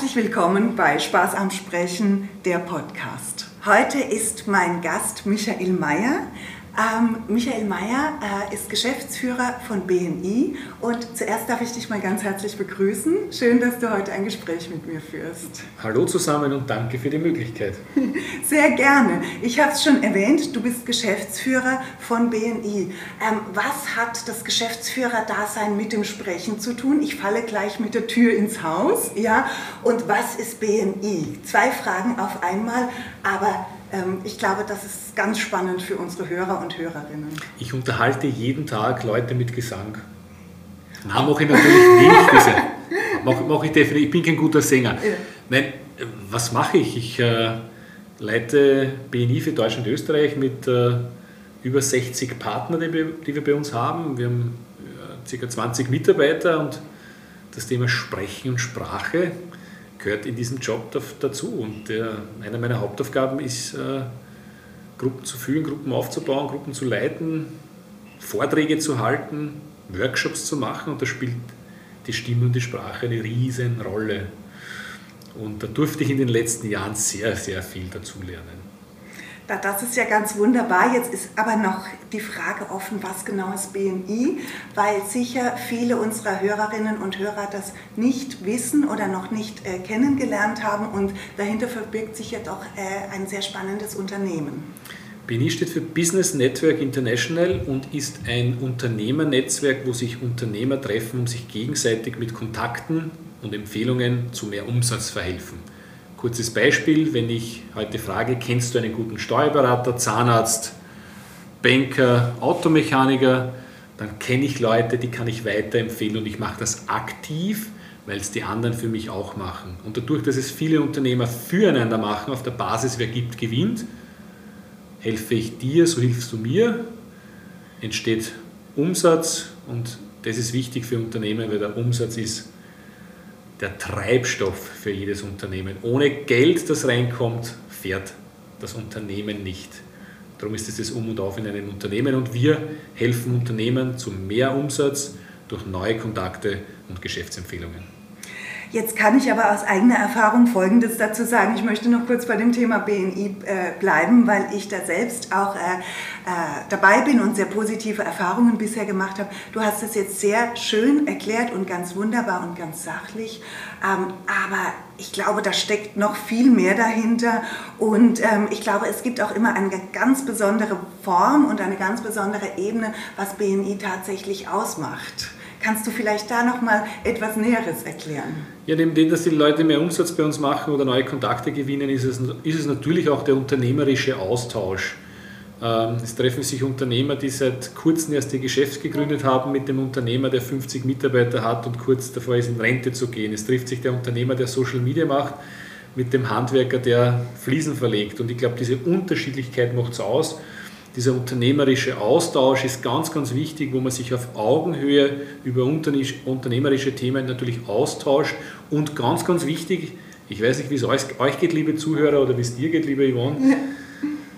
Herzlich willkommen bei Spaß am Sprechen, der Podcast. Heute ist mein Gast Michael Mayer. Ähm, Michael Mayer äh, ist Geschäftsführer von BNI und zuerst darf ich dich mal ganz herzlich begrüßen. Schön, dass du heute ein Gespräch mit mir führst. Hallo zusammen und danke für die Möglichkeit. Sehr gerne. Ich habe es schon erwähnt, du bist Geschäftsführer von BNI. Ähm, was hat das Geschäftsführer-Dasein mit dem Sprechen zu tun? Ich falle gleich mit der Tür ins Haus. Ja? Und was ist BNI? Zwei Fragen auf einmal, aber ich glaube, das ist ganz spannend für unsere Hörer und Hörerinnen. Ich unterhalte jeden Tag Leute mit Gesang. Nein, mache ich natürlich nicht. Diese, mache, mache ich definitiv. Ich bin kein guter Sänger. Ja. Nein, was mache ich? Ich äh, leite BNI für Deutschland und Österreich mit äh, über 60 Partnern, die wir, die wir bei uns haben. Wir haben äh, ca. 20 Mitarbeiter und das Thema Sprechen und Sprache gehört in diesem Job dazu. Und der, eine meiner Hauptaufgaben ist, äh, Gruppen zu führen, Gruppen aufzubauen, Gruppen zu leiten, Vorträge zu halten, Workshops zu machen. Und da spielt die Stimme und die Sprache eine riesen Rolle. Und da durfte ich in den letzten Jahren sehr, sehr viel dazulernen. Das ist ja ganz wunderbar. Jetzt ist aber noch die Frage offen, was genau ist BNI, weil sicher viele unserer Hörerinnen und Hörer das nicht wissen oder noch nicht äh, kennengelernt haben und dahinter verbirgt sich ja doch äh, ein sehr spannendes Unternehmen. BNI steht für Business Network International und ist ein Unternehmernetzwerk, wo sich Unternehmer treffen, um sich gegenseitig mit Kontakten und Empfehlungen zu mehr Umsatz verhelfen. Kurzes Beispiel, wenn ich heute frage, kennst du einen guten Steuerberater, Zahnarzt, Banker, Automechaniker, dann kenne ich Leute, die kann ich weiterempfehlen und ich mache das aktiv, weil es die anderen für mich auch machen. Und dadurch, dass es viele Unternehmer füreinander machen, auf der Basis, wer gibt, gewinnt, helfe ich dir, so hilfst du mir, entsteht Umsatz und das ist wichtig für Unternehmen, weil der Umsatz ist der Treibstoff für jedes Unternehmen. Ohne Geld, das reinkommt, fährt das Unternehmen nicht. Darum ist es das Um und Auf in einem Unternehmen und wir helfen Unternehmen zu mehr Umsatz durch neue Kontakte und Geschäftsempfehlungen. Jetzt kann ich aber aus eigener Erfahrung Folgendes dazu sagen. Ich möchte noch kurz bei dem Thema BNI äh, bleiben, weil ich da selbst auch äh, äh, dabei bin und sehr positive Erfahrungen bisher gemacht habe. Du hast es jetzt sehr schön erklärt und ganz wunderbar und ganz sachlich. Ähm, aber ich glaube, da steckt noch viel mehr dahinter. Und ähm, ich glaube, es gibt auch immer eine ganz besondere Form und eine ganz besondere Ebene, was BNI tatsächlich ausmacht. Kannst du vielleicht da noch mal etwas Näheres erklären? Ja, neben dem, dass die Leute mehr Umsatz bei uns machen oder neue Kontakte gewinnen, ist es, ist es natürlich auch der unternehmerische Austausch. Ähm, es treffen sich Unternehmer, die seit kurzem erst ihr Geschäft gegründet haben, mit dem Unternehmer, der 50 Mitarbeiter hat und kurz davor ist, in Rente zu gehen. Es trifft sich der Unternehmer, der Social Media macht, mit dem Handwerker, der Fliesen verlegt. Und ich glaube, diese Unterschiedlichkeit macht es aus dieser unternehmerische Austausch ist ganz, ganz wichtig, wo man sich auf Augenhöhe über unternehmerische Themen natürlich austauscht. Und ganz, ganz wichtig, ich weiß nicht, wie es euch geht, liebe Zuhörer, oder wie es dir geht, liebe Yvonne,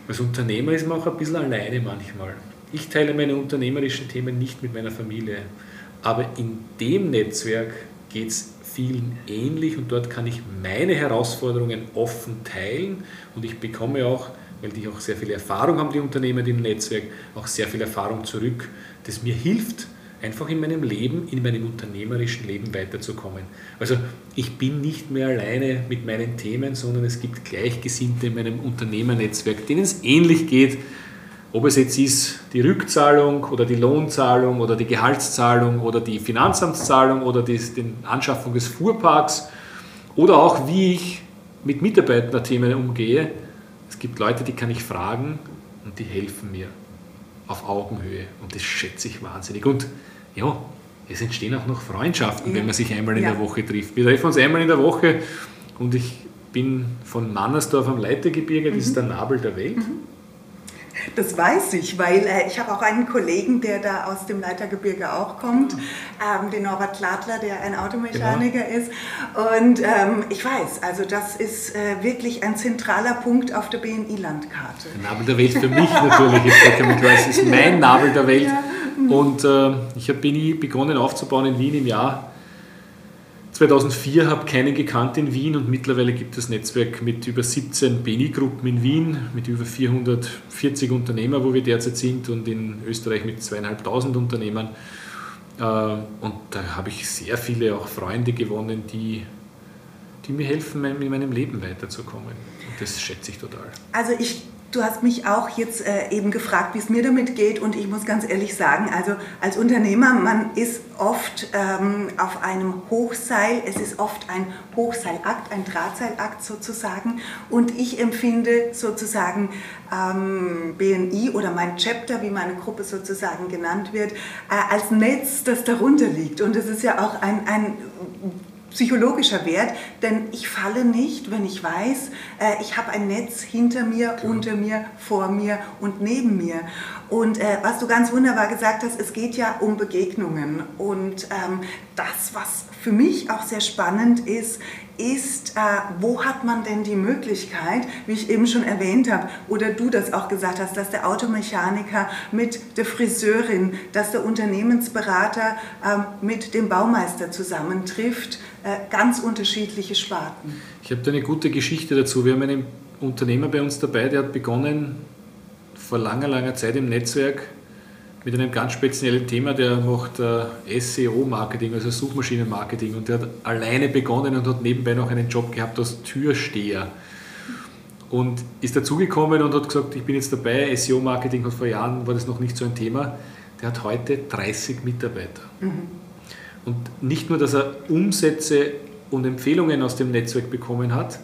als Unternehmer ist man auch ein bisschen alleine manchmal. Ich teile meine unternehmerischen Themen nicht mit meiner Familie, aber in dem Netzwerk geht es vielen ähnlich und dort kann ich meine Herausforderungen offen teilen und ich bekomme auch weil die auch sehr viel Erfahrung haben, die Unternehmen im Netzwerk, auch sehr viel Erfahrung zurück, das mir hilft, einfach in meinem Leben, in meinem unternehmerischen Leben weiterzukommen. Also ich bin nicht mehr alleine mit meinen Themen, sondern es gibt Gleichgesinnte in meinem Unternehmernetzwerk, denen es ähnlich geht, ob es jetzt ist die Rückzahlung oder die Lohnzahlung oder die Gehaltszahlung oder die Finanzamtszahlung oder die, Anschaffung des Fuhrparks oder auch wie ich mit Mitarbeiterthemen umgehe, gibt Leute, die kann ich fragen und die helfen mir auf Augenhöhe und das schätze ich wahnsinnig. Und ja, es entstehen auch noch Freundschaften, ja. wenn man sich einmal in ja. der Woche trifft. Wir treffen uns einmal in der Woche und ich bin von Mannersdorf am Leitergebirge, das mhm. ist der Nabel der Welt. Mhm. Das weiß ich, weil äh, ich habe auch einen Kollegen, der da aus dem Leitergebirge auch kommt, ähm, den Norbert Kladler, der ein Automechaniker genau. ist. Und ähm, ich weiß, also das ist äh, wirklich ein zentraler Punkt auf der BNI-Landkarte. Der Nabel der Welt für mich natürlich, mit weiß, ist mein Nabel der Welt. Ja. Und äh, ich habe BNI begonnen aufzubauen in Wien im Jahr 2004 habe keinen gekannt in Wien und mittlerweile gibt es Netzwerk mit über 17 BNI-Gruppen in Wien, mit über 440 Unternehmern, wo wir derzeit sind und in Österreich mit zweieinhalbtausend Unternehmern. Äh, und da habe ich sehr viele auch Freunde gewonnen, die, die mir helfen, in meinem Leben weiterzukommen. Und das schätze ich total. Also ich Du hast mich auch jetzt äh, eben gefragt, wie es mir damit geht. Und ich muss ganz ehrlich sagen, also als Unternehmer, man ist oft ähm, auf einem Hochseil, es ist oft ein Hochseilakt, ein Drahtseilakt sozusagen. Und ich empfinde sozusagen ähm, BNI oder mein Chapter, wie meine Gruppe sozusagen genannt wird, äh, als Netz, das darunter liegt. Und es ist ja auch ein, ein psychologischer Wert, denn ich falle nicht, wenn ich weiß, äh, ich habe ein Netz hinter mir, genau. unter mir, vor mir und neben mir. Und äh, was du ganz wunderbar gesagt hast, es geht ja um Begegnungen. Und ähm, das, was für mich auch sehr spannend ist, ist, äh, wo hat man denn die Möglichkeit, wie ich eben schon erwähnt habe, oder du das auch gesagt hast, dass der Automechaniker mit der Friseurin, dass der Unternehmensberater äh, mit dem Baumeister zusammentrifft, äh, ganz unterschiedliche Sparten. Ich habe da eine gute Geschichte dazu. Wir haben einen Unternehmer bei uns dabei, der hat begonnen vor langer, langer Zeit im Netzwerk mit einem ganz speziellen Thema, der macht äh, SEO-Marketing, also Suchmaschinenmarketing und der hat alleine begonnen und hat nebenbei noch einen Job gehabt als Türsteher und ist dazugekommen und hat gesagt, ich bin jetzt dabei, SEO-Marketing hat vor Jahren, war das noch nicht so ein Thema, der hat heute 30 Mitarbeiter. Mhm. Und nicht nur, dass er Umsätze und Empfehlungen aus dem Netzwerk bekommen hat,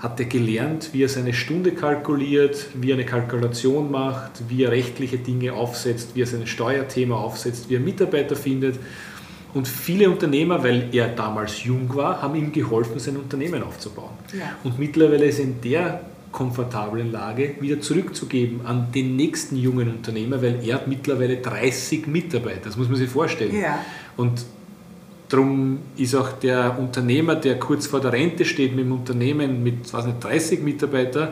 hat er gelernt, wie er seine Stunde kalkuliert, wie er eine Kalkulation macht, wie er rechtliche Dinge aufsetzt, wie er sein Steuerthema aufsetzt, wie er Mitarbeiter findet. Und viele Unternehmer, weil er damals jung war, haben ihm geholfen, sein Unternehmen aufzubauen. Ja. Und mittlerweile ist er in der komfortablen Lage, wieder zurückzugeben an den nächsten jungen Unternehmer, weil er hat mittlerweile 30 Mitarbeiter. Das muss man sich vorstellen. Ja. Und Darum ist auch der Unternehmer, der kurz vor der Rente steht mit dem Unternehmen mit was nicht, 30 Mitarbeitern,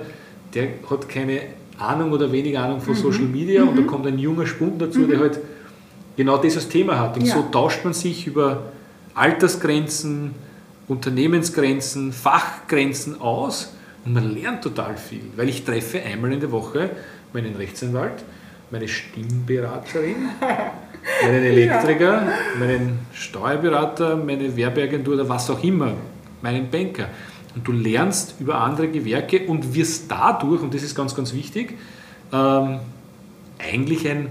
der hat keine Ahnung oder wenig Ahnung von mhm. Social Media mhm. und da mhm. kommt ein junger Spund dazu, mhm. der halt genau dieses Thema hat. Und ja. so tauscht man sich über Altersgrenzen, Unternehmensgrenzen, Fachgrenzen aus und man lernt total viel, weil ich treffe einmal in der Woche meinen Rechtsanwalt, meine Stimmberaterin, meinen Elektriker, ja. meinen Steuerberater, meine Werbeagentur oder was auch immer, meinen Banker. Und du lernst über andere Gewerke und wirst dadurch, und das ist ganz, ganz wichtig, ähm, eigentlich ein,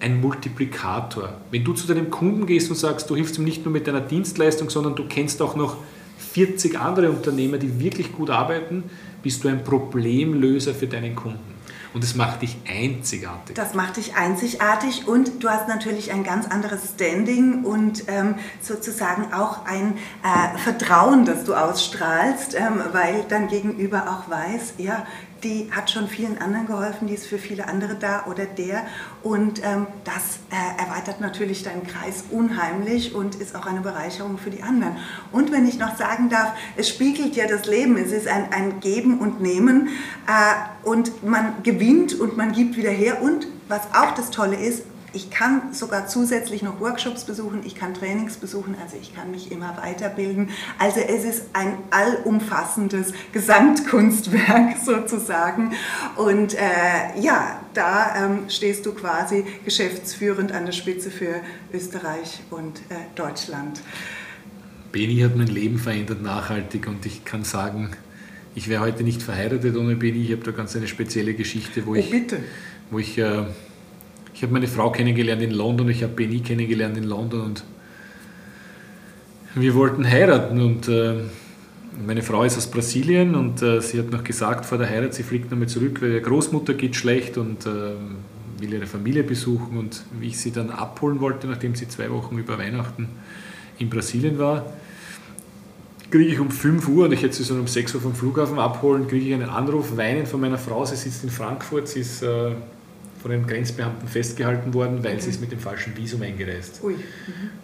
ein Multiplikator. Wenn du zu deinem Kunden gehst und sagst, du hilfst ihm nicht nur mit deiner Dienstleistung, sondern du kennst auch noch 40 andere Unternehmer, die wirklich gut arbeiten, bist du ein Problemlöser für deinen Kunden. Und es macht dich einzigartig. Das macht dich einzigartig und du hast natürlich ein ganz anderes Standing und ähm, sozusagen auch ein äh, Vertrauen, das du ausstrahlst, ähm, weil dein Gegenüber auch weiß, ja, die hat schon vielen anderen geholfen, die ist für viele andere da oder der. Und ähm, das äh, erweitert natürlich deinen Kreis unheimlich und ist auch eine Bereicherung für die anderen. Und wenn ich noch sagen darf, es spiegelt ja das Leben, es ist ein, ein Geben und Nehmen äh, und man gewinnt und man gibt wieder her. Und was auch das Tolle ist, ich kann sogar zusätzlich noch Workshops besuchen, ich kann Trainings besuchen, also ich kann mich immer weiterbilden. Also es ist ein allumfassendes Gesamtkunstwerk sozusagen. Und äh, ja, da ähm, stehst du quasi geschäftsführend an der Spitze für Österreich und äh, Deutschland. Beni hat mein Leben verändert nachhaltig und ich kann sagen, ich wäre heute nicht verheiratet ohne Beni. Ich habe da ganz eine spezielle Geschichte, wo oh, ich, wo ich äh, ich habe meine Frau kennengelernt in London, ich habe Benny kennengelernt in London und wir wollten heiraten und äh, meine Frau ist aus Brasilien und äh, sie hat noch gesagt vor der Heirat, sie fliegt nochmal zurück, weil ihre Großmutter geht schlecht und äh, will ihre Familie besuchen und wie ich sie dann abholen wollte, nachdem sie zwei Wochen über Weihnachten in Brasilien war, kriege ich um 5 Uhr und ich hätte sie so um 6 Uhr vom Flughafen abholen, kriege ich einen Anruf, weinen von meiner Frau, sie sitzt in Frankfurt, sie ist äh, von den Grenzbeamten festgehalten worden, weil mhm. sie ist mit dem falschen Visum eingereist. Mhm.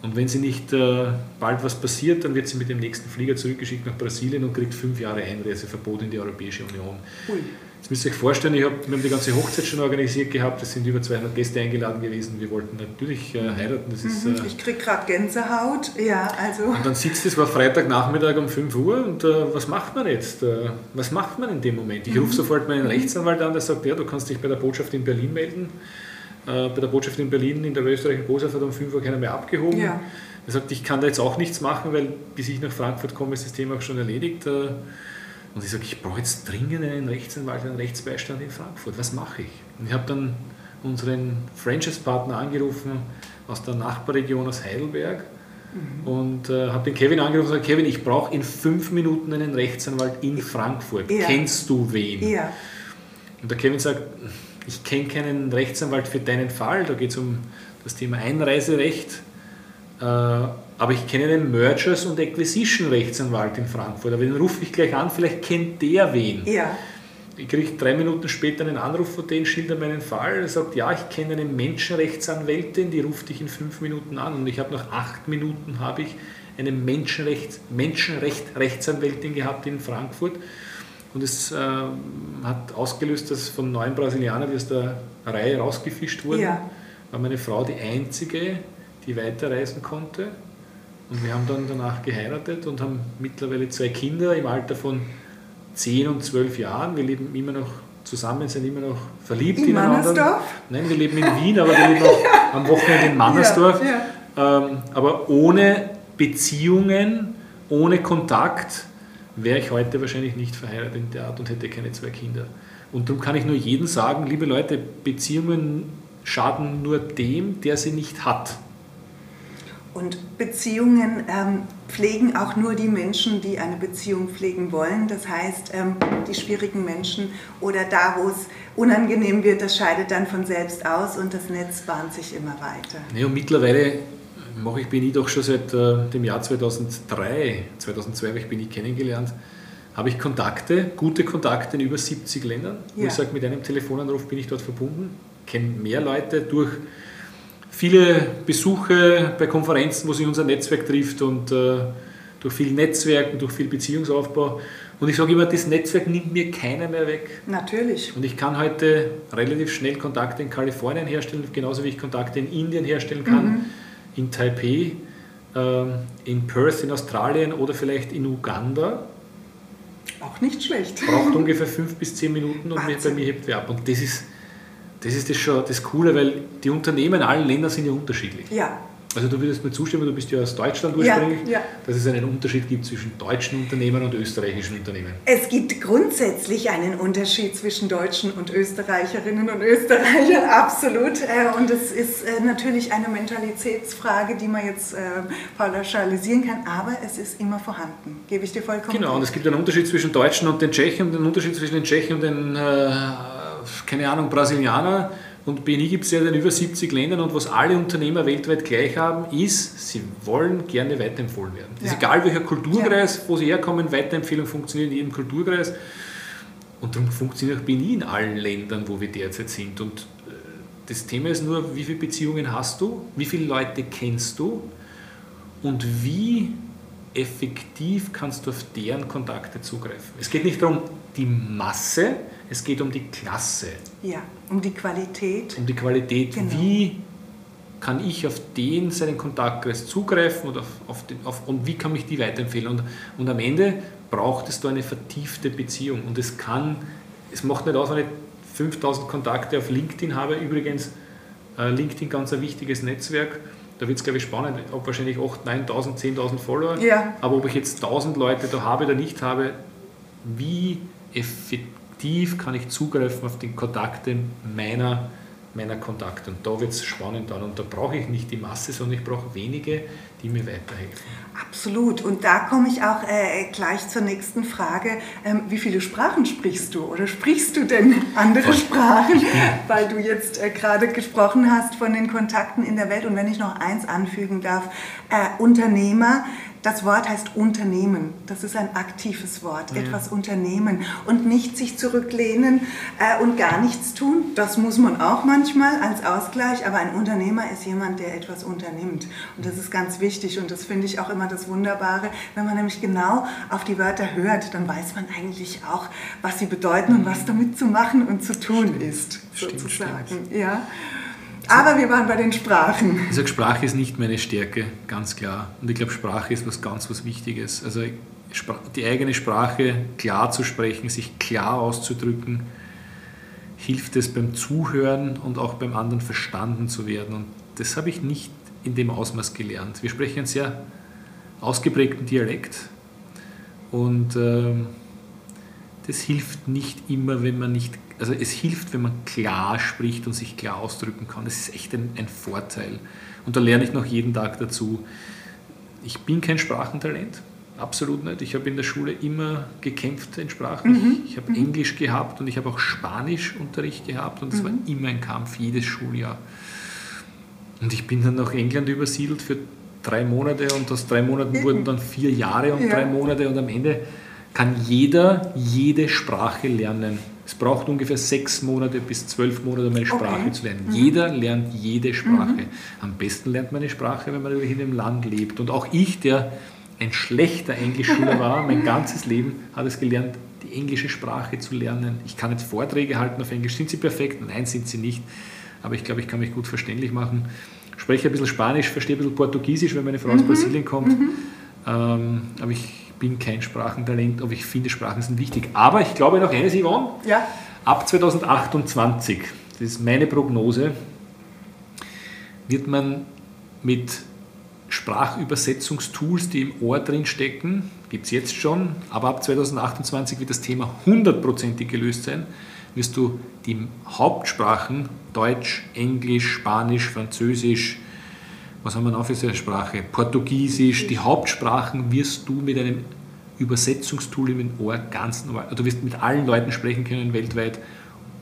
Und wenn sie nicht äh, bald was passiert, dann wird sie mit dem nächsten Flieger zurückgeschickt nach Brasilien und kriegt fünf Jahre Einreiseverbot in die Europäische Union. Ui. Jetzt müsst ihr euch vorstellen, ich hab, wir haben die ganze Hochzeit schon organisiert gehabt, es sind über 200 Gäste eingeladen gewesen. Wir wollten natürlich äh, heiraten. Das ist, mhm. äh, ich kriege gerade Gänsehaut. Ja, also. Und dann sitzt es, war Freitagnachmittag um 5 Uhr und äh, was macht man jetzt? Äh, was macht man in dem Moment? Ich rufe mhm. sofort meinen Rechtsanwalt an, der sagt, ja, du kannst dich bei der Botschaft in Berlin melden. Äh, bei der Botschaft in Berlin in der österreichischen Botschaft hat um 5 Uhr keiner mehr abgehoben. Ja. Er sagt, ich kann da jetzt auch nichts machen, weil bis ich nach Frankfurt komme, ist das Thema auch schon erledigt. Und ich sage, ich brauche jetzt dringend einen Rechtsanwalt, einen Rechtsbeistand in Frankfurt. Was mache ich? Und ich habe dann unseren Franchise-Partner angerufen aus der Nachbarregion aus Heidelberg mhm. und äh, habe den Kevin angerufen und gesagt, Kevin, ich brauche in fünf Minuten einen Rechtsanwalt in Frankfurt. Ja. Kennst du wen? Ja. Und der Kevin sagt, ich kenne keinen Rechtsanwalt für deinen Fall. Da geht es um das Thema Einreiserecht. Äh, aber ich kenne einen Mergers- und Acquisition-Rechtsanwalt in Frankfurt. Aber den rufe ich gleich an, vielleicht kennt der wen. Ja. Ich kriege drei Minuten später einen Anruf von denen, schildert meinen Fall. Er sagt, ja, ich kenne eine Menschenrechtsanwältin, die ruft dich in fünf Minuten an. Und ich habe nach acht Minuten habe ich eine Menschenrecht, Menschenrecht-Rechtsanwältin gehabt in Frankfurt. Und es äh, hat ausgelöst, dass von neun Brasilianern, die aus der Reihe rausgefischt wurden, ja. war meine Frau die einzige, die weiterreisen konnte. Und wir haben dann danach geheiratet und haben mittlerweile zwei Kinder im Alter von 10 und 12 Jahren. Wir leben immer noch zusammen, sind immer noch verliebt in ineinander. Mannersdorf? Nein, wir leben in Wien, aber wir leben auch am Wochenende in Mannersdorf. Ja, ja. Ähm, aber ohne Beziehungen, ohne Kontakt wäre ich heute wahrscheinlich nicht verheiratet in der Art und hätte keine zwei Kinder. Und darum kann ich nur jedem sagen, liebe Leute, Beziehungen schaden nur dem, der sie nicht hat. Und Beziehungen ähm, pflegen auch nur die Menschen, die eine Beziehung pflegen wollen. Das heißt, ähm, die schwierigen Menschen oder da, wo es unangenehm wird, das scheidet dann von selbst aus und das Netz bahnt sich immer weiter. Ja, und mittlerweile mache ich BNI doch schon seit äh, dem Jahr 2003, 2002 habe ich BNI kennengelernt, habe ich Kontakte, gute Kontakte in über 70 Ländern. Ja. Wo ich sage, mit einem Telefonanruf bin ich dort verbunden, kenne mehr Leute durch viele Besuche bei Konferenzen, wo sich unser Netzwerk trifft und äh, durch viel Netzwerken, durch viel Beziehungsaufbau. Und ich sage immer, das Netzwerk nimmt mir keiner mehr weg. Natürlich. Und ich kann heute relativ schnell Kontakte in Kalifornien herstellen, genauso wie ich Kontakte in Indien herstellen kann, mhm. in Taipei, äh, in Perth in Australien oder vielleicht in Uganda. Auch nicht schlecht. Braucht ungefähr fünf bis zehn Minuten und bei mir hebt wer ab. Und das ist das ist das schon das Coole, weil die Unternehmen in allen Ländern sind ja unterschiedlich. Ja. Also du würdest mir zustimmen, du bist ja aus Deutschland ursprünglich, ja, ja. dass es einen Unterschied gibt zwischen deutschen Unternehmen und österreichischen Unternehmen. Es gibt grundsätzlich einen Unterschied zwischen Deutschen und Österreicherinnen und Österreichern, absolut. Äh, und es ist äh, natürlich eine Mentalitätsfrage, die man jetzt äh, pauschalisieren kann, aber es ist immer vorhanden, gebe ich dir vollkommen Genau, und es gibt einen Unterschied zwischen Deutschen und den Tschechen und einen Unterschied zwischen den Tschechen und den keine Ahnung, Brasilianer und BNI gibt es ja in über 70 Ländern und was alle Unternehmer weltweit gleich haben, ist, sie wollen gerne weiterempfohlen werden. Ja. ist egal welcher Kulturkreis, ja. wo sie herkommen, Weiterempfehlung funktioniert in jedem Kulturkreis. Und darum funktioniert auch BNI in allen Ländern, wo wir derzeit sind. Und äh, das Thema ist nur, wie viele Beziehungen hast du, wie viele Leute kennst du und wie effektiv kannst du auf deren Kontakte zugreifen. Es geht nicht darum, die Masse, es geht um die Klasse. Ja, um die Qualität. Um die Qualität. Genau. Wie kann ich auf den seinen Kontaktkreis zugreifen und, auf, auf den, auf, und wie kann mich die weiterempfehlen? Und, und am Ende braucht es da eine vertiefte Beziehung. Und es kann, es macht nicht aus, wenn ich 5000 Kontakte auf LinkedIn habe. Übrigens, äh, LinkedIn ganz ein wichtiges Netzwerk. Da wird es, glaube ich, spannend. Ich habe wahrscheinlich 8.000, 9.000, 10.000 Follower. Ja. Aber ob ich jetzt 1000 Leute da habe oder nicht habe, wie effektiv kann ich zugreifen auf die Kontakte meiner, meiner Kontakte. Und da wird es spannend dann. Und da brauche ich nicht die Masse, sondern ich brauche wenige, die mir weiterhelfen. Absolut. Und da komme ich auch äh, gleich zur nächsten Frage. Ähm, wie viele Sprachen sprichst du oder sprichst du denn andere Sprachen? Weil du jetzt äh, gerade gesprochen hast von den Kontakten in der Welt. Und wenn ich noch eins anfügen darf, äh, Unternehmer, Das Wort heißt Unternehmen. Das ist ein aktives Wort. Ja. Etwas unternehmen und nicht sich zurücklehnen äh, und gar nichts tun. Das muss man auch manchmal als Ausgleich. Aber ein Unternehmer ist jemand, der etwas unternimmt. Und das ist ganz wichtig. Und das finde ich auch immer das Wunderbare. Wenn man nämlich genau auf die Wörter hört, dann weiß man eigentlich auch, was sie bedeuten und was damit zu machen und zu tun stimmt. ist. Sozusagen. Stimmt, Ja. Aber wir waren bei den Sprachen. Ich sage, Sprache ist nicht meine Stärke, ganz klar. Und ich glaube, Sprache ist was ganz was Wichtiges. Also die eigene Sprache klar zu sprechen, sich klar auszudrücken, hilft es beim Zuhören und auch beim anderen verstanden zu werden. Und das habe ich nicht in dem Ausmaß gelernt. Wir sprechen einen sehr ausgeprägten Dialekt und äh, das hilft nicht immer, wenn man nicht also es hilft, wenn man klar spricht und sich klar ausdrücken kann. Das ist echt ein, ein Vorteil. Und da lerne ich noch jeden Tag dazu. Ich bin kein Sprachentalent, absolut nicht. Ich habe in der Schule immer gekämpft in Sprachen. Mhm. Ich, ich habe mhm. Englisch gehabt und ich habe auch Spanischunterricht gehabt und es mhm. war immer ein Kampf, jedes Schuljahr. Und ich bin dann nach England übersiedelt für drei Monate und aus drei Monaten wurden dann vier Jahre und ja. drei Monate und am Ende kann jeder jede Sprache lernen. Es braucht ungefähr sechs Monate bis zwölf Monate, um eine Sprache okay. zu lernen. Mhm. Jeder lernt jede Sprache. Mhm. Am besten lernt man eine Sprache, wenn man in einem Land lebt. Und auch ich, der ein schlechter Englischschüler war, mein ganzes Leben hat es gelernt, die englische Sprache zu lernen. Ich kann jetzt Vorträge halten auf Englisch. Sind sie perfekt? Nein, sind sie nicht. Aber ich glaube, ich kann mich gut verständlich machen. Spreche ein bisschen Spanisch, verstehe ein bisschen Portugiesisch, wenn meine Frau aus mhm. Brasilien kommt. Mhm. Ähm, aber ich bin kein Sprachentalent, aber ich finde, Sprachen sind wichtig. Aber ich glaube noch eines, Yvonne. Ja. Ab 2028, das ist meine Prognose, wird man mit Sprachübersetzungstools, die im Ohr drin stecken, gibt es jetzt schon, aber ab 2028 wird das Thema hundertprozentig gelöst sein, wirst du die Hauptsprachen Deutsch, Englisch, Spanisch, Französisch, was haben wir noch für eine Sprache? Portugiesisch, die Hauptsprachen wirst du mit einem Übersetzungstool im Ohr ganz normal, du wirst mit allen Leuten sprechen können weltweit,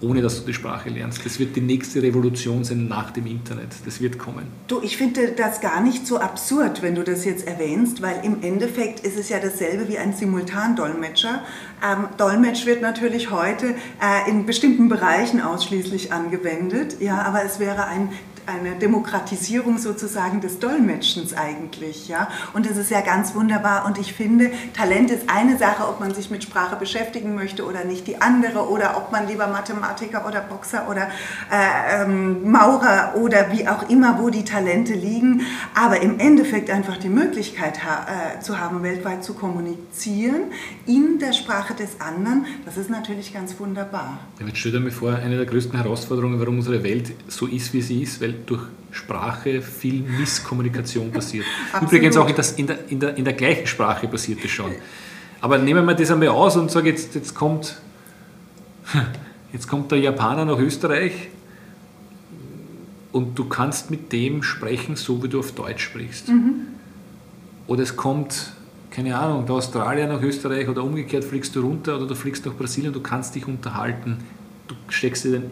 ohne dass du die Sprache lernst. Das wird die nächste Revolution sein nach dem Internet. Das wird kommen. Du, ich finde das gar nicht so absurd, wenn du das jetzt erwähnst, weil im Endeffekt ist es ja dasselbe wie ein Simultandolmetscher. Ähm, Dolmetsch wird natürlich heute äh, in bestimmten Bereichen ausschließlich angewendet, ja, aber es wäre ein eine Demokratisierung sozusagen des Dolmetschens eigentlich. Ja? Und das ist ja ganz wunderbar. Und ich finde, Talent ist eine Sache, ob man sich mit Sprache beschäftigen möchte oder nicht die andere, oder ob man lieber Mathematiker oder Boxer oder äh, ähm, Maurer oder wie auch immer, wo die Talente liegen. Aber im Endeffekt einfach die Möglichkeit ha äh, zu haben, weltweit zu kommunizieren in der Sprache des anderen, das ist natürlich ganz wunderbar. Jetzt stell dir mal vor, eine der größten Herausforderungen, warum unsere Welt so ist, wie sie ist, weil durch Sprache viel Misskommunikation passiert. Übrigens auch in, das, in, der, in, der, in der gleichen Sprache passiert das schon. Aber nehmen wir das einmal aus und sagen, jetzt, jetzt, kommt, jetzt kommt der Japaner nach Österreich und du kannst mit dem sprechen, so wie du auf Deutsch sprichst. Mhm. Oder es kommt, keine Ahnung, der Australier nach Österreich oder umgekehrt fliegst du runter oder du fliegst nach Brasilien, du kannst dich unterhalten. Du steckst dir den,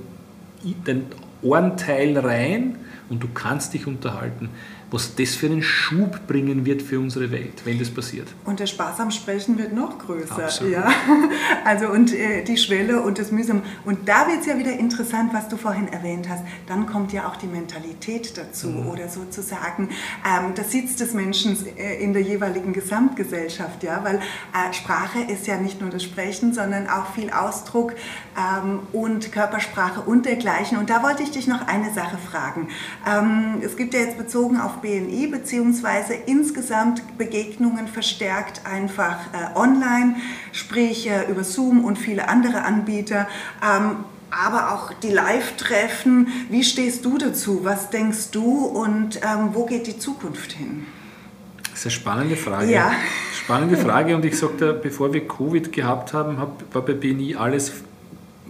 den Ohrenteil rein und du kannst dich unterhalten was das für einen Schub bringen wird für unsere Welt, wenn das passiert. Und der Spaß am Sprechen wird noch größer. Absolut. Ja? Also und äh, die Schwelle und das Mühsam. Und da wird es ja wieder interessant, was du vorhin erwähnt hast. Dann kommt ja auch die Mentalität dazu mhm. oder sozusagen ähm, das Sitz des Menschen äh, in der jeweiligen Gesamtgesellschaft. Ja? Weil äh, Sprache ist ja nicht nur das Sprechen, sondern auch viel Ausdruck ähm, und Körpersprache und dergleichen. Und da wollte ich dich noch eine Sache fragen. Ähm, es gibt ja jetzt bezogen auf BNI beziehungsweise insgesamt Begegnungen verstärkt einfach äh, online, sprich äh, über Zoom und viele andere Anbieter. Ähm, aber auch die Live-Treffen. Wie stehst du dazu? Was denkst du und ähm, wo geht die Zukunft hin? Das ist eine spannende Frage. Ja. Spannende Frage und ich sagte, bevor wir Covid gehabt haben, war bei BNI alles,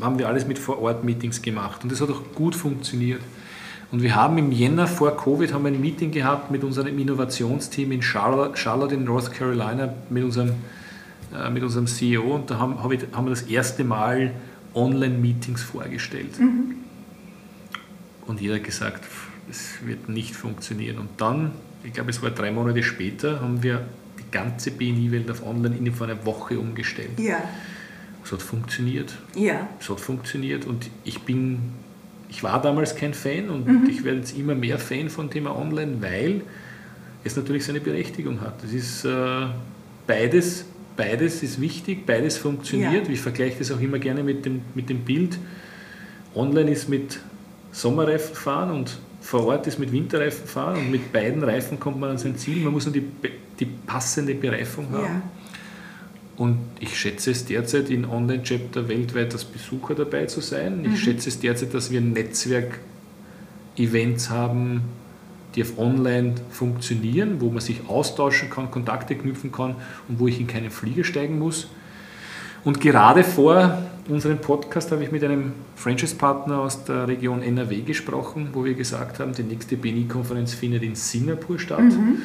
haben wir alles mit Vor-Ort-Meetings gemacht und das hat auch gut funktioniert. Und wir haben im Jänner vor Covid haben ein Meeting gehabt mit unserem Innovationsteam in Charlotte, Charlotte in North Carolina mit unserem, äh, mit unserem CEO und da haben, hab ich, haben wir das erste Mal Online-Meetings vorgestellt. Mhm. Und jeder hat gesagt, es wird nicht funktionieren. Und dann, ich glaube es war drei Monate später, haben wir die ganze BNI-Welt auf Online innerhalb von einer Woche umgestellt. Ja. Es hat funktioniert. Ja. Es hat funktioniert und ich bin, ich war damals kein Fan und mhm. ich werde jetzt immer mehr Fan von Thema Online, weil es natürlich seine Berechtigung hat. Es ist äh, beides, beides ist wichtig, beides funktioniert. Ja. Ich vergleiche das auch immer gerne mit dem, mit dem Bild. Online ist mit Sommerreifen fahren und vor Ort ist mit Winterreifen fahren und mit beiden Reifen kommt man an sein Ziel. Man muss nur die, die passende Bereifung haben. Ja. Und ich schätze es derzeit in Online-Chapter weltweit als Besucher dabei zu sein. Ich mhm. schätze es derzeit, dass wir Netzwerk-Events haben, die auf Online funktionieren, wo man sich austauschen kann, Kontakte knüpfen kann und wo ich in keinen Flieger steigen muss. Und gerade vor unserem Podcast habe ich mit einem Franchise-Partner aus der Region NRW gesprochen, wo wir gesagt haben, die nächste BNI-Konferenz findet in Singapur statt. Mhm.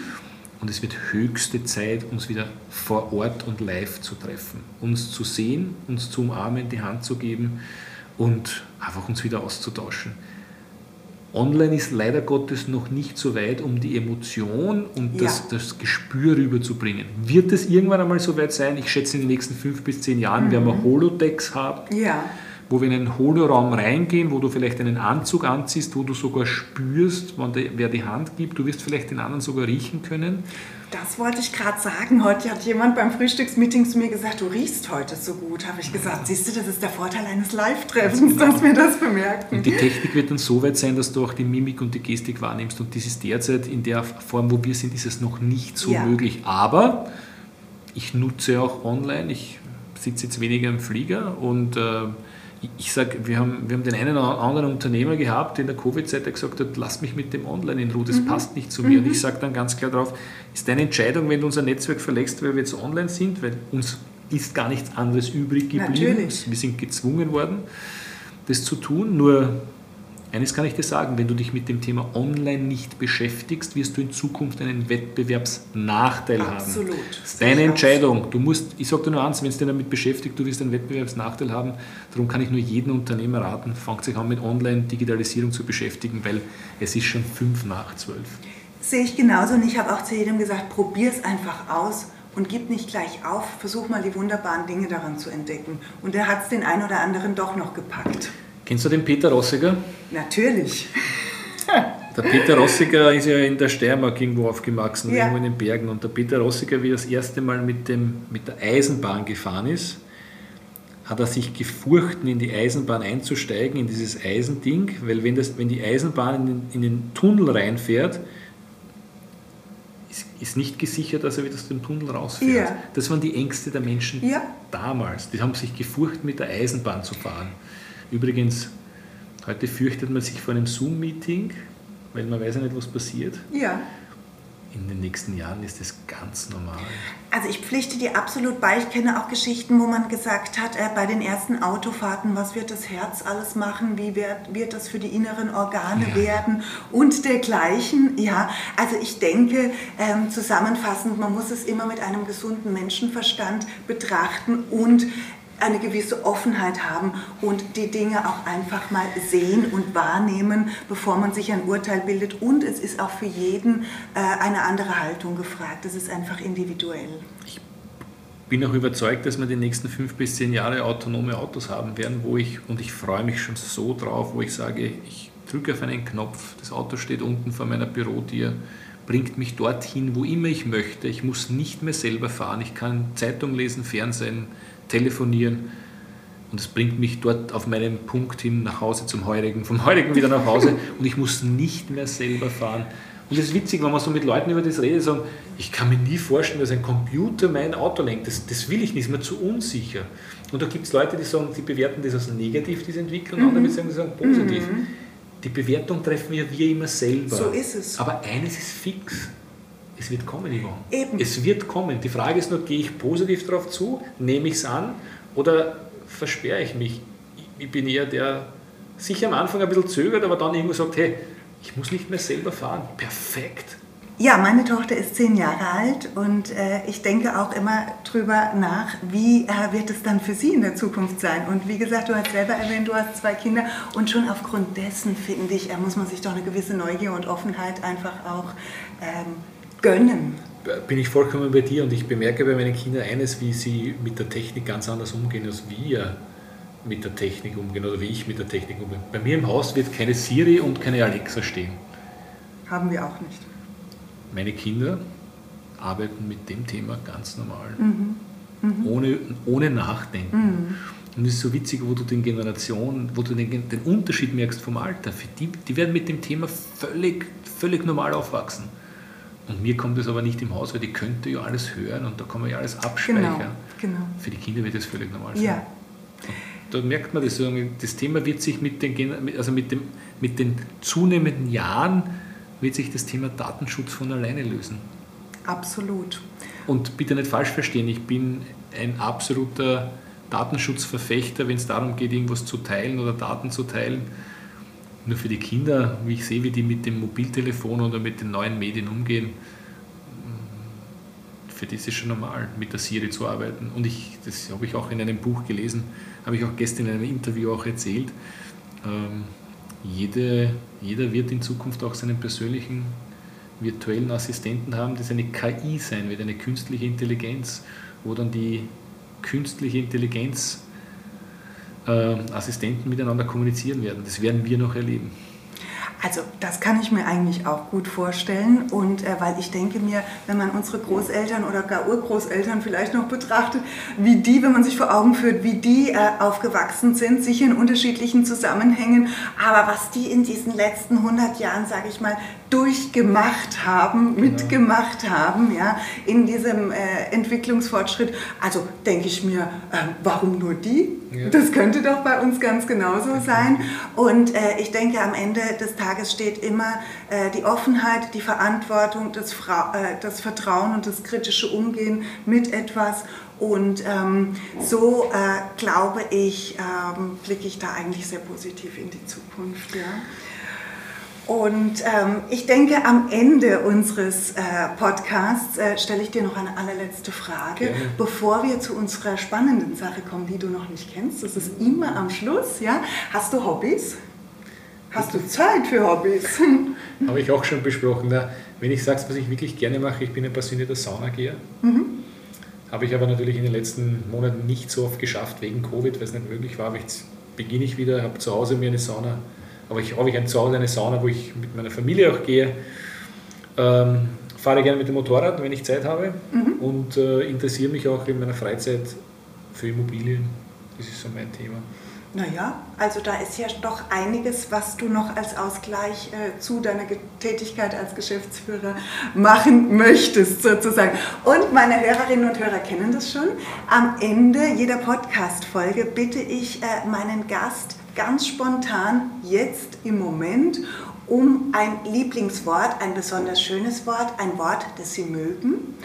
Und es wird höchste Zeit, uns wieder vor Ort und live zu treffen, uns zu sehen, uns zu umarmen, die Hand zu geben und einfach uns wieder auszutauschen. Online ist leider Gottes noch nicht so weit, um die Emotion und das, ja. das Gespür rüberzubringen. Wird es irgendwann einmal so weit sein? Ich schätze, in den nächsten fünf bis zehn Jahren mhm. werden wir Holodecks haben. Ja wo wir in einen Holoraum reingehen, wo du vielleicht einen Anzug anziehst, wo du sogar spürst, wer die Hand gibt. Du wirst vielleicht den anderen sogar riechen können. Das wollte ich gerade sagen. Heute hat jemand beim Frühstücksmeeting zu mir gesagt, du riechst heute so gut. Habe ich gesagt, siehst du, das ist der Vorteil eines Live-Treffens, genau. dass wir das bemerken. Und die Technik wird dann so weit sein, dass du auch die Mimik und die Gestik wahrnimmst. Und das ist derzeit in der Form, wo wir sind, ist es noch nicht so ja. möglich. Aber ich nutze auch online. Ich sitze jetzt weniger im Flieger und äh, ich sage, wir haben, wir haben den einen oder anderen Unternehmer gehabt, in der Covid-Zeit, der gesagt hat, lass mich mit dem Online in Ruhe, das mhm. passt nicht zu mir. Mhm. Und ich sage dann ganz klar darauf, ist deine Entscheidung, wenn du unser Netzwerk verlässt, weil wir jetzt online sind, weil uns ist gar nichts anderes übrig geblieben. Natürlich. Wir sind gezwungen worden, das zu tun. Nur eines kann ich dir sagen, wenn du dich mit dem Thema Online nicht beschäftigst, wirst du in Zukunft einen Wettbewerbsnachteil Absolut. haben. Das ist deine Entscheidung. Du musst, ich sage dir nur eins, wenn du dich damit beschäftigt, du wirst einen Wettbewerbsnachteil haben. Darum kann ich nur jedem Unternehmer raten, fangt sich an mit Online-Digitalisierung zu beschäftigen, weil es ist schon fünf nach zwölf. Sehe ich genauso und ich habe auch zu jedem gesagt, probier es einfach aus und gib nicht gleich auf, versuch mal die wunderbaren Dinge daran zu entdecken. Und er hat es den einen oder anderen doch noch gepackt. Kennst du den Peter Rossiger? Natürlich. Der Peter Rossiger ist ja in der Steiermark irgendwo aufgewachsen, ja. irgendwo in den Bergen. Und der Peter Rossiger, wie er das erste Mal mit, dem, mit der Eisenbahn gefahren ist, hat er sich gefurchten, in die Eisenbahn einzusteigen, in dieses Eisending, weil wenn, das, wenn die Eisenbahn in den, in den Tunnel reinfährt, ist, ist, nicht gesichert, dass er wieder aus dem Tunnel rausfährt. Ja. Das waren die Ängste der Menschen ja. damals. Die haben sich gefurcht, mit der Eisenbahn zu fahren. Übrigens, heute fürchtet man sich vor einem Zoom-Meeting, weil man weiß ja nicht, was passiert. Ja. In den nächsten Jahren ist das ganz normal. Also ich pflichte dir absolut bei. Ich kenne auch Geschichten, wo man gesagt hat, äh, bei den ersten Autofahrten, was wird das Herz alles machen, wie wird, wird das für die inneren Organe ja. werden und dergleichen. Ja, also ich denke, ähm, zusammenfassend, man muss es immer mit einem gesunden Menschenverstand betrachten und eine gewisse Offenheit haben und die Dinge auch einfach mal sehen und wahrnehmen, bevor man sich ein Urteil bildet. Und es ist auch für jeden äh, eine andere Haltung gefragt. Es ist einfach individuell. Ich bin auch überzeugt, dass wir die nächsten fünf bis zehn Jahre autonome Autos haben werden, wo ich, und ich freue mich schon so drauf, wo ich sage, ich drücke auf einen Knopf, das Auto steht unten vor meiner Bürotür, bringt mich dorthin, wo immer ich möchte. Ich muss nicht mehr selber fahren, ich kann Zeitung lesen, Fernsehen, telefonieren und es bringt mich dort auf meinem Punkt hin nach Hause zum Heurigen, vom Heurigen wieder nach Hause und ich muss nicht mehr selber fahren. Und das ist witzig, wenn man so mit Leuten über das redet, sagen, ich kann mir nie vorstellen, dass ein Computer mein Auto lenkt. Das, das will ich nicht, ist mir zu unsicher. Und da gibt es Leute, die sagen, die bewerten das als negativ, diese Entwicklung, und andere sagen, die sagen positiv. Mhm. Die Bewertung treffen wir wir immer selber. So ist es. Aber eines ist fix es wird kommen, Yvonne. Eben. Es wird kommen. Die Frage ist nur, gehe ich positiv darauf zu, nehme ich es an oder versperre ich mich? Ich bin eher der, sicher am Anfang ein bisschen zögert, aber dann irgendwo sagt, hey, ich muss nicht mehr selber fahren. Perfekt. Ja, meine Tochter ist zehn Jahre alt und äh, ich denke auch immer drüber nach, wie äh, wird es dann für sie in der Zukunft sein. Und wie gesagt, du hast selber erwähnt, du hast zwei Kinder und schon aufgrund dessen, finde ich, äh, muss man sich doch eine gewisse Neugier und Offenheit einfach auch ähm, gönnen. bin ich vollkommen bei dir und ich bemerke bei meinen Kindern eines, wie sie mit der Technik ganz anders umgehen, als wir mit der Technik umgehen oder wie ich mit der Technik umgehe. Bei mir im Haus wird keine Siri und keine Alexa stehen. Haben wir auch nicht. Meine Kinder arbeiten mit dem Thema ganz normal, mhm. Mhm. Ohne, ohne Nachdenken. Mhm. Und es ist so witzig, wo du den Generationen, wo du den, den Unterschied merkst vom Alter. Die, die werden mit dem Thema völlig, völlig normal aufwachsen. Und mir kommt es aber nicht im Haus, weil die könnte ja alles hören und da kann man ja alles abspeichern. Genau, genau. Für die Kinder wird das völlig normal sein. Ja. Da merkt man das, das Thema wird sich mit den, also mit, dem, mit den zunehmenden Jahren wird sich das Thema Datenschutz von alleine lösen. Absolut. Und bitte nicht falsch verstehen, ich bin ein absoluter Datenschutzverfechter, wenn es darum geht, irgendwas zu teilen oder Daten zu teilen. Nur für die Kinder, wie ich sehe, wie die mit dem Mobiltelefon oder mit den neuen Medien umgehen, für die ist es schon normal, mit der Siri zu arbeiten. Und ich, das habe ich auch in einem Buch gelesen, habe ich auch gestern in einem Interview auch erzählt. Ähm, jede, jeder wird in Zukunft auch seinen persönlichen virtuellen Assistenten haben, das eine KI sein wird, eine künstliche Intelligenz, wo dann die künstliche Intelligenz Assistenten miteinander kommunizieren werden. Das werden wir noch erleben. Also das kann ich mir eigentlich auch gut vorstellen und äh, weil ich denke mir, wenn man unsere Großeltern oder gar Urgroßeltern vielleicht noch betrachtet, wie die, wenn man sich vor Augen führt, wie die äh, aufgewachsen sind, sicher in unterschiedlichen Zusammenhängen, aber was die in diesen letzten 100 Jahren, sage ich mal, durchgemacht haben, genau. mitgemacht haben, ja, in diesem äh, Entwicklungsfortschritt. Also denke ich mir, äh, warum nur die? Ja. Das könnte doch bei uns ganz genauso sein. Und äh, ich denke, am Ende des Tages steht immer äh, die Offenheit, die Verantwortung, das, Fra äh, das Vertrauen und das kritische Umgehen mit etwas. Und ähm, so äh, glaube ich, ähm, blicke ich da eigentlich sehr positiv in die Zukunft. Ja. Und ähm, ich denke, am Ende unseres äh, Podcasts äh, stelle ich dir noch eine allerletzte Frage, Gerne. bevor wir zu unserer spannenden Sache kommen, die du noch nicht kennst. Das ist immer am Schluss. Ja? Hast du Hobbys? Hast du Zeit für Hobbys? Habe ich auch schon besprochen. Na, wenn ich sage, was ich wirklich gerne mache, ich bin ein passionierter Saunageher. Mhm. Habe ich aber natürlich in den letzten Monaten nicht so oft geschafft, wegen Covid, weil es nicht möglich war. Aber jetzt beginne ich wieder, habe zu Hause mir eine Sauna aber ich habe ich ein Zuhause eine Sauna, wo ich mit meiner Familie auch gehe. Ähm, fahre gerne mit dem Motorrad, wenn ich Zeit habe mhm. und äh, interessiere mich auch in meiner Freizeit für Immobilien. Das ist so mein Thema. Naja, also da ist ja doch einiges, was du noch als Ausgleich äh, zu deiner Tätigkeit als Geschäftsführer machen möchtest, sozusagen. Und meine Hörerinnen und Hörer kennen das schon. Am Ende jeder Podcast-Folge bitte ich äh, meinen Gast ganz spontan jetzt im Moment um ein Lieblingswort, ein besonders schönes Wort, ein Wort, das Sie mögen.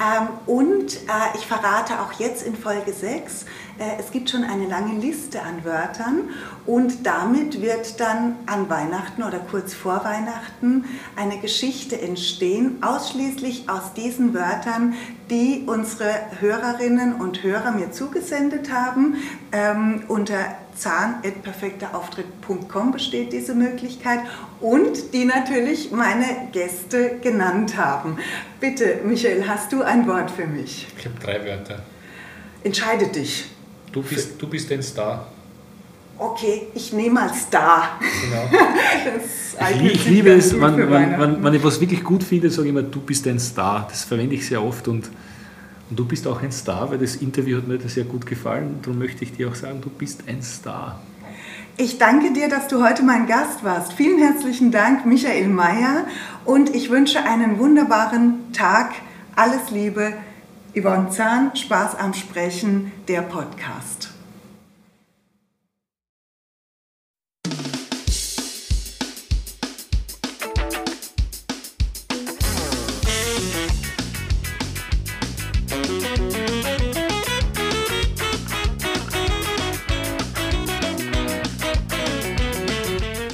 Ähm, und äh, ich verrate auch jetzt in Folge 6, äh, es gibt schon eine lange Liste an Wörtern und damit wird dann an Weihnachten oder kurz vor Weihnachten eine Geschichte entstehen, ausschließlich aus diesen Wörtern, die unsere Hörerinnen und Hörer mir zugesendet haben. Ähm, unter zahn.perfekterauftritt.com besteht diese Möglichkeit und die natürlich meine Gäste genannt haben. Bitte, Michael, hast du ein Wort für mich? Ich habe drei Wörter. Entscheide dich. Du bist, du bist ein Star. Okay, ich nehme als Star. Genau. ich, ich liebe es, wenn, wenn, wenn, wenn ich was wirklich gut finde, sage ich immer, du bist ein Star. Das verwende ich sehr oft und und du bist auch ein Star, weil das Interview hat mir sehr gut gefallen. Darum möchte ich dir auch sagen, du bist ein Star. Ich danke dir, dass du heute mein Gast warst. Vielen herzlichen Dank, Michael Mayer. Und ich wünsche einen wunderbaren Tag. Alles Liebe. Yvonne Zahn, Spaß am Sprechen, der Podcast.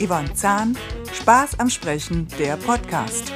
Yvonne Zahn, Spaß am Sprechen, der Podcast.